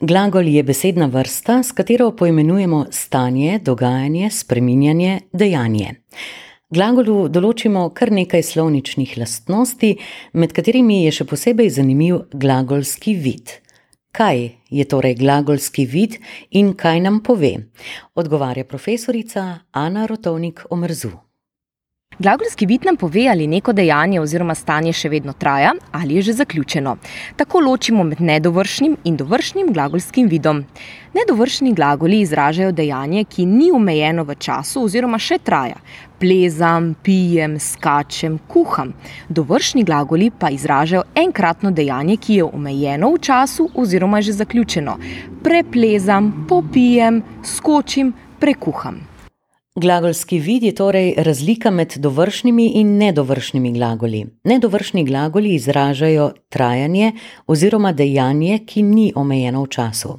Glagol je besedna vrsta, s katero poimenujemo stanje, dogajanje, spreminjanje, dejanje. Glagolu določimo kar nekaj slovničnih lastnosti, med katerimi je še posebej zanimiv glagolski vid. Kaj je torej glagolski vid in kaj nam pove? Odgovarja profesorica Ana Rotovnik Omrzu. Glagolski vid nam pove, ali neko dejanje oziroma stanje še vedno traja ali je že zaključeno. Tako ločimo med nedovršnim in dovršnim glagolskim vidom. Nedovršni glagoli izražajo dejanje, ki ni omejeno v času oziroma še traja. Plezam, pijem, skačem, kuham. Dovršni glagoli pa izražajo enkratno dejanje, ki je omejeno v času oziroma že zaključeno. Preplezam, popijem, skočim, prekuham. Glagolski vid je torej razlika med dovršnimi in nedovršnimi glagoli. Nedovršni glagoli izražajo trajanje oziroma dejanje, ki ni omejeno v času.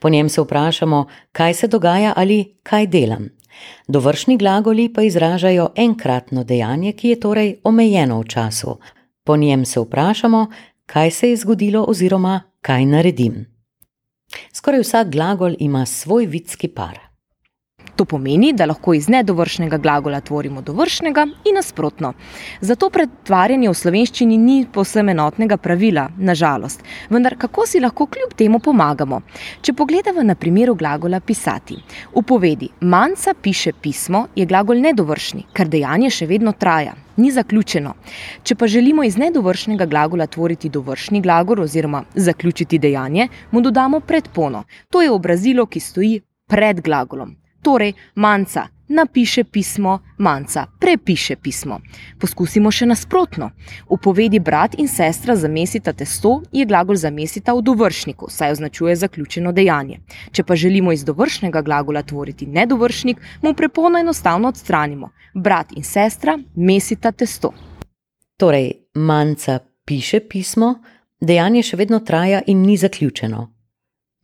Po njem se vprašamo, kaj se dogaja ali kaj delam. Dovršni glagoli pa izražajo enkratno dejanje, ki je torej omejeno v času. Po njem se vprašamo, kaj se je zgodilo oziroma kaj naredim. Skoraj vsak glagol ima svoj vidski par. To pomeni, da lahko iz nedovršnega glagola tvorimo dovršnega in nasprotno. Zato pretvarjanje v slovenščini ni posebno enotnega pravila, nažalost. Vendar kako si lahko kljub temu pomagamo? Če pogledamo na primeru glagola pisati. V povedi manjca piše pismo, je glagol nedovršni, ker dejanje še vedno traja. Ni zaključeno. Če pa želimo iz nedovršnega glagola tvoriti dovršni glagol oziroma zaključiti dejanje, mu dodamo predpono. To je obrazilo, ki stoji pred glagolom. Torej, manjca napiše pismo, manjca prepiše pismo. Poskusimo še nasprotno. V povedi brat in sestra zamesita testo, je glagol zamesita v dovršniku, saj označuje zaključeno dejanje. Če pa želimo iz dovršnega glagola tvoriti nedovršnik, mu prepono enostavno odstranimo. Brat in sestra mesita testo. Torej, manjca piše pismo, dejanje še vedno traja in ni zaključeno.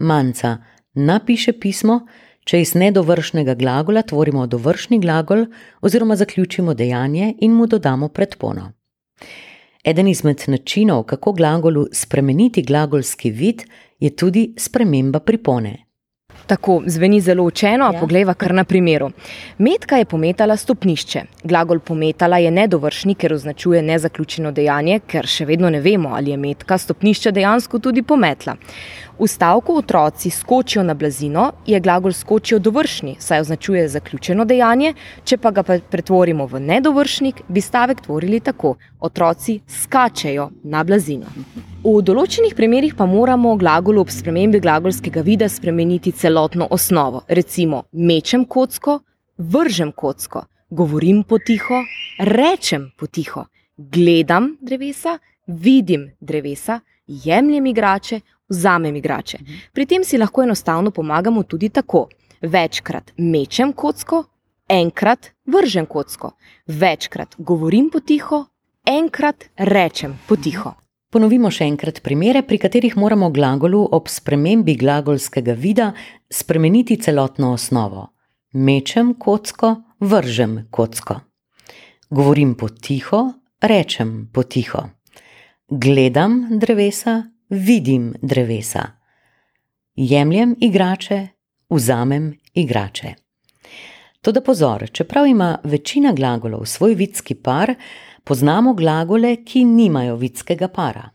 Manjca napiše pismo, če iz nedovršnega glagola tvorimo dovršni glagol oziroma zaključimo dejanje in mu dodamo predpono. Eden izmed načinov, kako glagolu spremeniti glagolski vid, je tudi sprememba pripone. Tako zveni zelo učeno, a ja. poglejva kar na primeru. Metka je pometala stopnišče. Glagol pometala je nedovršni, ker označuje nezaključeno dejanje, ker še vedno ne vemo, ali je metka stopnišče dejansko tudi pometla. V stavku otroci skočijo na blazino, je glagol skočijo dovršni, saj označuje zaključeno dejanje, če pa ga pretvorimo v nedovršnik, bi stavek tvorili tako: otroci skačejo na blazino. V določenih primerjih pa moramo glagol ob spremembi glagolskega vida spremeniti celotno osnovo. Recimo, mečem kocko, vržem kocko, govorim potiho, rečem potiho, gledam drevesa, vidim drevesa, jemljem igrače, vzamem igrače. Pri tem si lahko enostavno pomagamo tudi tako: večkrat mečem kocko, enkrat vržem kocko, večkrat govorim potiho, enkrat rečem potiho. Ponovimo še enkrat primere, pri katerih moramo glagolu ob spremembi glagolskega vida spremeniti celotno osnovo. Mečem kocko, vržem kocko. Govorim potiho, rečem potiho. Gledam drevesa, vidim drevesa. Jemljem igrače, vzamem igrače. Toda pozor, čeprav ima večina glagolov svoj vidski par, poznamo glagole, ki nimajo vidskega para.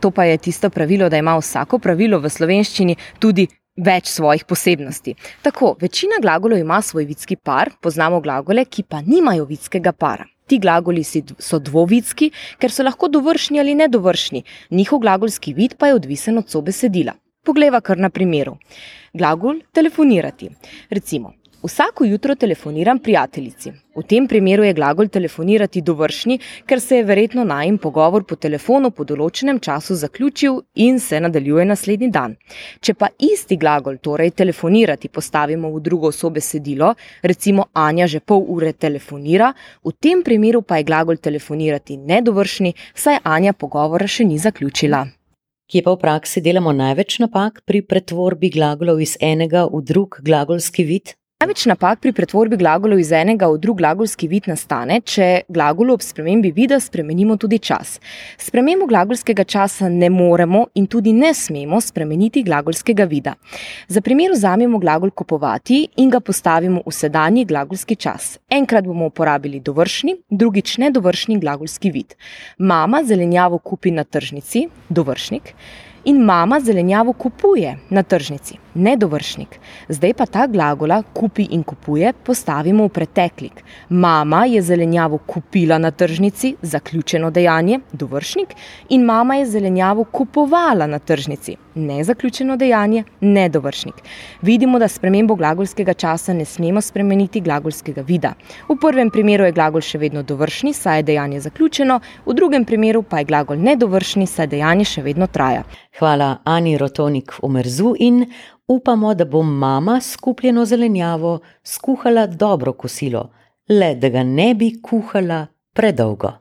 To pa je tisto pravilo, da ima vsako pravilo v slovenščini tudi več svojih posebnosti. Tako, večina glagolov ima svoj vidski par, poznamo glagole, ki pa nimajo vidskega para. Ti glagoli so dvovidski, ker so lahko dovršni ali nedovršni, njihov glagolski vid pa je odvisen od sobesedila. Poglejva kar na primeru. Glagol telefonirati. Recimo, Vsako jutro telefoniram prijateljici. V tem primeru je glagol telefonirati dovršni, ker se je verjetno najem pogovor po telefonu po določenem času zaključil in se nadaljuje naslednji dan. Če pa isti glagol, torej telefonirati, postavimo v drugo osobe sedilo, recimo Anja že pol ure telefonira, v tem primeru pa je glagol telefonirati nedovršni, saj Anja pogovora še ni zaključila. Kje pa v praksi delamo največ napak pri pretvorbi glagolov iz enega v drug glagolski vid? Največ napak pri pretvorbi glagolov iz enega v drug glagolski vid nastane, če glagolu ob spremembi vida spremenimo tudi čas. Spremembo glagolskega časa ne moremo in tudi ne smemo spremeniti glagolskega vida. Za primer vzamemo glagol kupovati in ga postavimo v sedanji glagolski čas. Enkrat bomo uporabili dovršni, drugič nedovršni glagolski vid. Mama zelenjavo kupi na tržnici, dovršnik in mama zelenjavo kupuje na tržnici, nedovršnik. Zdaj pa ta glagola kupi in kupuje postavimo v preteklik. Mama je zelenjavo kupila na tržnici, zaključeno dejanje, dovršnik, in mama je zelenjavo kupovala na tržnici, nezaključeno dejanje, nedovršnik. Vidimo, da spremembo glagolskega časa ne smemo spremeniti glagolskega vida. V prvem primeru je glagol še vedno dovršni, saj je dejanje zaključeno, v drugem primeru pa je glagol nedovršni, saj dejanje še vedno traja. Hvala Ani Rotonik v Merzu in upamo, da bo mama skupljeno zelenjavo skuhala dobro kosilo, le da ga ne bi kuhala predolgo.